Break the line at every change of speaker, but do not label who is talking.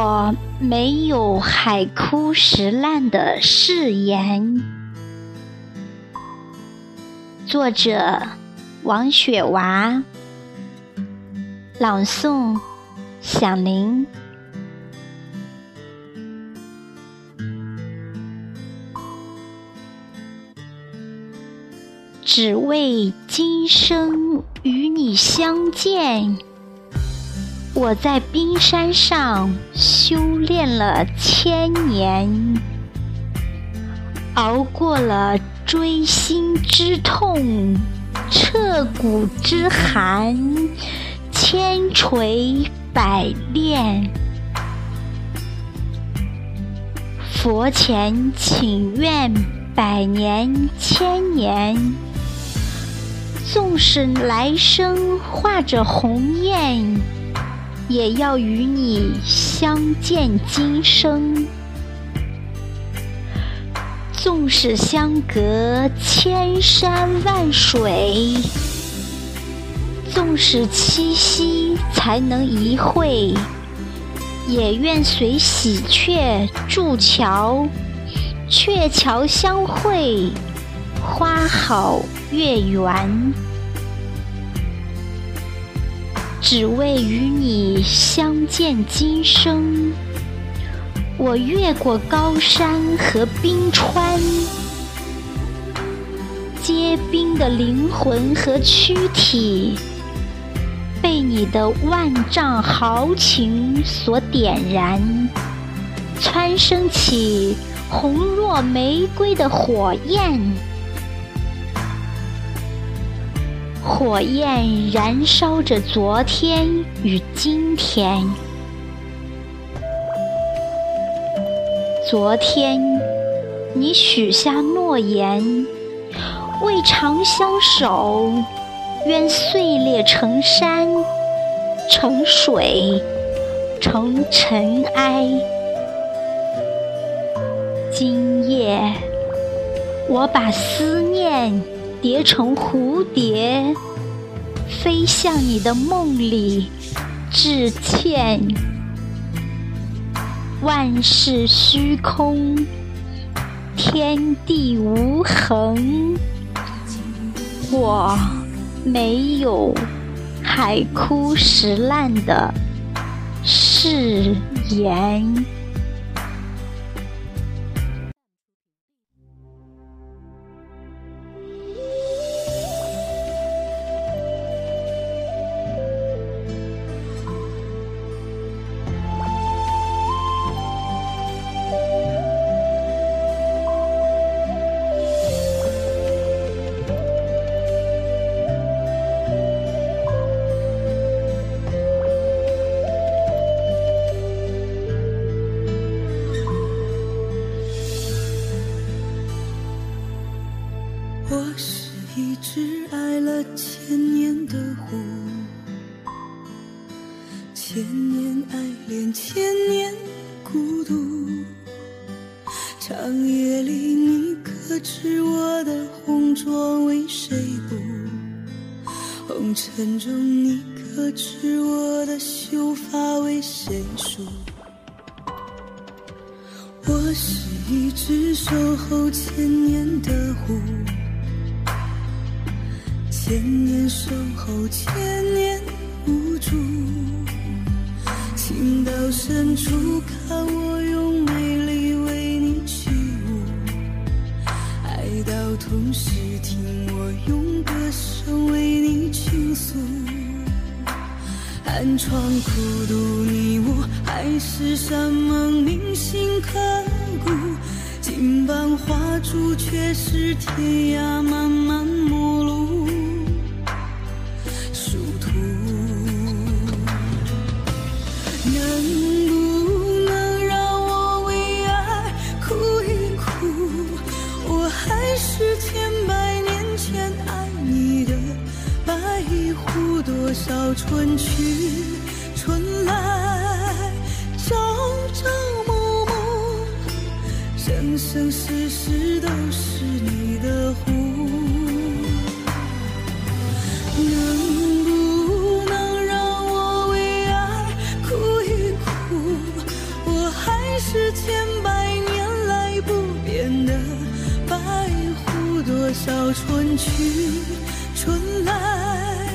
我没有海枯石烂的誓言。作者：王雪娃。朗诵：响铃。只为今生与你相见。我在冰山上修炼了千年，熬过了锥心之痛、彻骨之寒，千锤百炼。佛前请愿百年千年，纵使来生化着鸿雁。也要与你相见今生，纵使相隔千山万水，纵使七夕才能一会，也愿随喜鹊筑桥，鹊桥相会，花好月圆。只为与你相见今生，我越过高山和冰川，结冰的灵魂和躯体，被你的万丈豪情所点燃，蹿升起红若玫瑰的火焰。火焰燃烧着昨天与今天。昨天，你许下诺言，未尝相守，愿碎裂成山，成水，成尘埃。今夜，我把思念。叠成蝴蝶，飞向你的梦里，致歉。万事虚空，天地无恒，我没有海枯石烂的誓言。
只爱了千年的湖千年爱恋，千年孤独。长夜里，你可知我的红妆为谁补？红尘中，你可知我的秀发为谁梳？我是一只守候千年的狐，千年守候，千年无助。情到深处，看我用美丽为你起舞；爱到痛时，听我用歌声为你倾诉。寒窗苦读，你我海誓山盟铭心刻骨。金榜花烛，却是天涯漫漫是千百年前爱你的白狐多少春去春来朝朝暮暮生生世世都是你的狐春去春来，